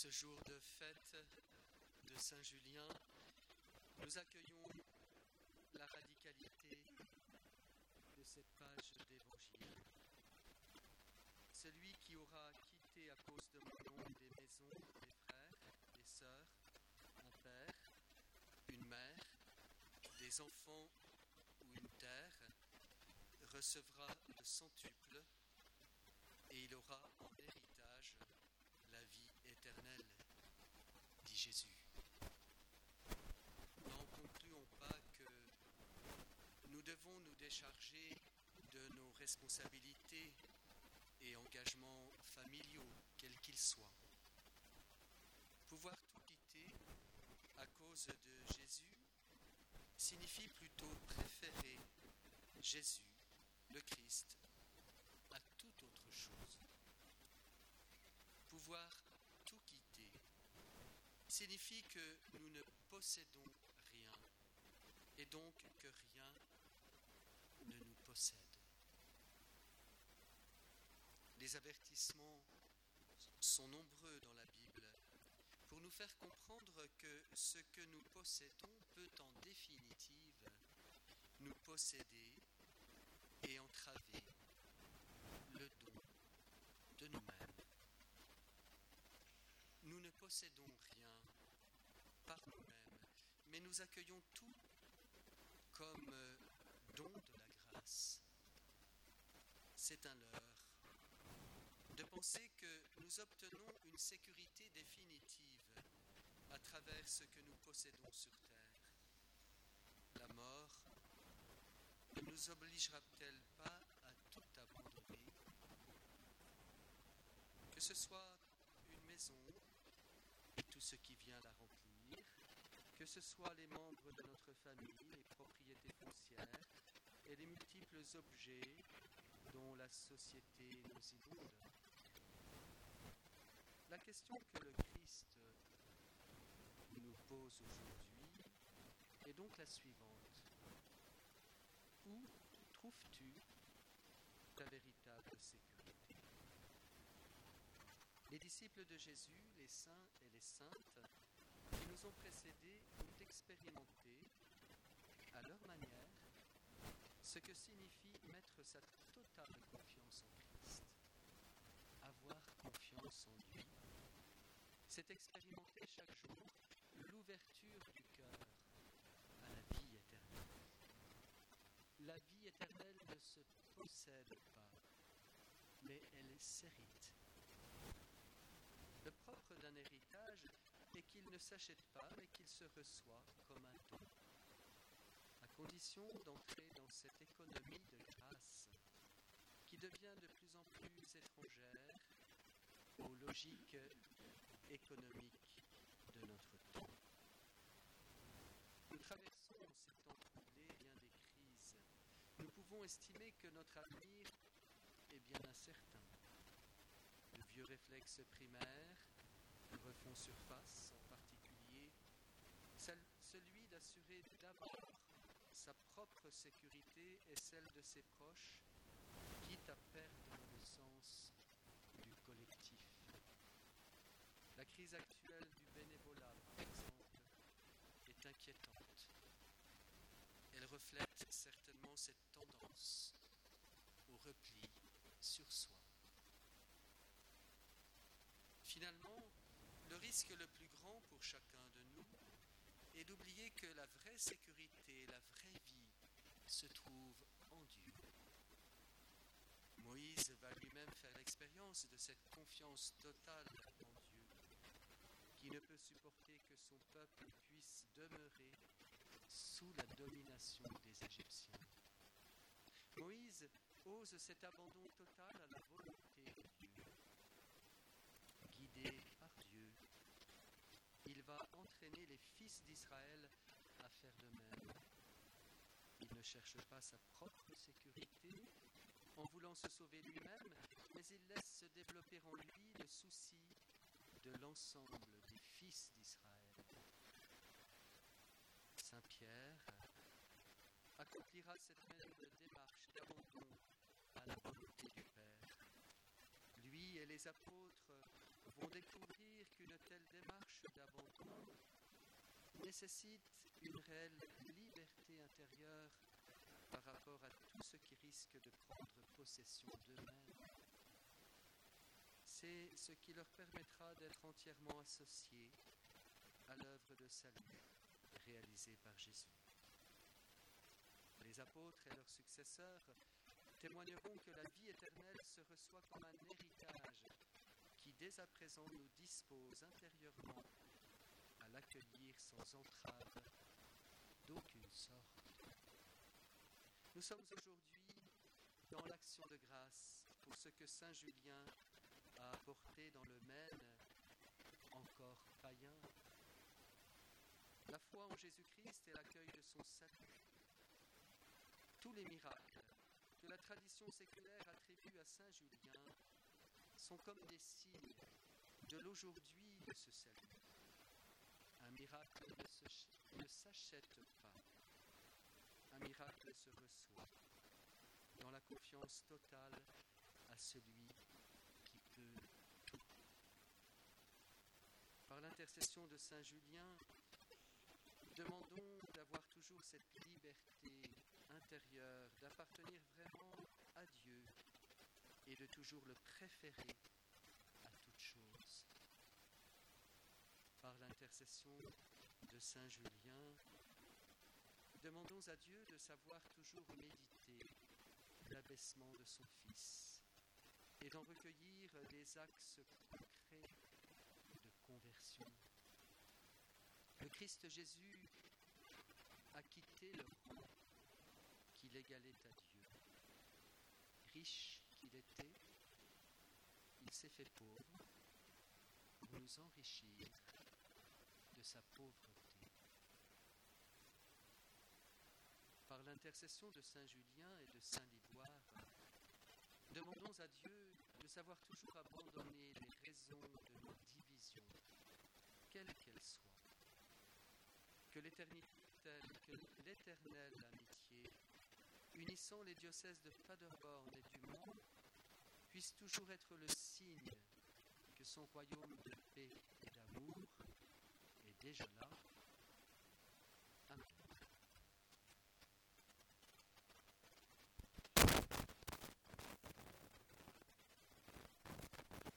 ce jour de fête de Saint-Julien, nous accueillons la radicalité de cette page d'évangile. Celui qui aura quitté à cause de mon nom des maisons, des frères, des sœurs, un père, une mère, des enfants ou une terre, recevra le centuple et il aura en héritage la dit Jésus. N'en concluons pas que nous devons nous décharger de nos responsabilités et engagements familiaux, quels qu'ils soient. Pouvoir tout quitter à cause de Jésus signifie plutôt préférer Jésus, le Christ, à toute autre chose pouvoir tout quitter que nous ne possédons rien et donc que rien ne nous possède. Les avertissements sont nombreux dans la Bible pour nous faire comprendre que ce que nous possédons peut en définitive nous posséder et entraver le don de nous-mêmes. Nous ne possédons rien nous-mêmes, mais nous accueillons tout comme euh, don de la grâce. C'est un leurre de penser que nous obtenons une sécurité définitive à travers ce que nous possédons sur terre. La mort ne nous obligera-t-elle pas à tout abandonner? Que ce soit une maison et tout ce qui vient la remplir, ce soit les membres de notre famille, les propriétés foncières et les multiples objets dont la société nous inonde. La question que le Christ nous pose aujourd'hui est donc la suivante. Où trouves-tu ta véritable sécurité? Les disciples de Jésus, les saints et les saintes, qui nous ont précédés, ont expérimenté, à leur manière, ce que signifie mettre sa totale confiance en Christ. Avoir confiance en lui, c'est expérimenter chaque jour l'ouverture du cœur à la vie éternelle. La vie éternelle ne se possède pas, mais elle s'hérite. Le propre d'un héritage est qu'il ne s'achète pas, mais qu'il se reçoit comme un don, à condition d'entrer dans cette économie de grâce qui devient de plus en plus étrangère aux logiques économiques de notre temps. Nous traversons en ces temps troublés bien des crises. Nous pouvons estimer que notre avenir est bien incertain. Le vieux réflexe primaire refont surface, en particulier celui d'assurer d'abord sa propre sécurité et celle de ses proches, quitte à perdre le sens du collectif. La crise actuelle du bénévolat, par exemple, est inquiétante. Elle reflète certainement cette tendance au repli sur soi. Finalement, le risque le plus grand pour chacun de nous est d'oublier que la vraie sécurité, la vraie vie se trouve en Dieu. Moïse va lui-même faire l'expérience de cette confiance totale en Dieu, qui ne peut supporter que son peuple puisse demeurer sous la domination des Égyptiens. Moïse ose cet abandon total à la volonté de Dieu guidé par Dieu, il va les fils d'Israël à faire de même. Il ne cherche pas sa propre sécurité en voulant se sauver lui-même, mais il laisse se développer en lui le souci de l'ensemble des fils d'Israël. Saint Pierre accomplira cette même démarche d'abandon à la volonté du Père lui et les apôtres vont découvrir qu'une telle nécessite une réelle liberté intérieure par rapport à tout ce qui risque de prendre possession d'eux-mêmes. C'est ce qui leur permettra d'être entièrement associés à l'œuvre de salut réalisée par Jésus. Les apôtres et leurs successeurs témoigneront que la vie éternelle se reçoit comme un héritage qui dès à présent nous dispose intérieurement l'accueillir sans entrave d'aucune sorte. Nous sommes aujourd'hui dans l'action de grâce pour ce que Saint Julien a apporté dans le Maine, encore païen. La foi en Jésus-Christ et l'accueil de son salut. Tous les miracles que la tradition séculaire attribue à Saint Julien sont comme des signes de l'aujourd'hui de ce salut. Un miracle ne s'achète pas. Un miracle se reçoit dans la confiance totale à celui qui peut tout. Par l'intercession de Saint Julien, demandons d'avoir toujours cette liberté intérieure, d'appartenir vraiment à Dieu et de toujours le préférer à toute chose. Par de Saint Julien, demandons à Dieu de savoir toujours méditer l'abaissement de son Fils et d'en recueillir des axes concrets de conversion. Le Christ Jésus a quitté le rang qu'il égalait à Dieu. Riche qu'il était, il s'est fait pauvre pour nous enrichir de sa pauvreté. Par l'intercession de Saint Julien et de Saint Liboire, demandons à Dieu de savoir toujours abandonner les raisons de nos divisions, quelles qu'elles soient. Que l'éternelle amitié unissant les diocèses de Paderborn et du Mans, puisse toujours être le signe que son royaume de paix et d'amour déjà là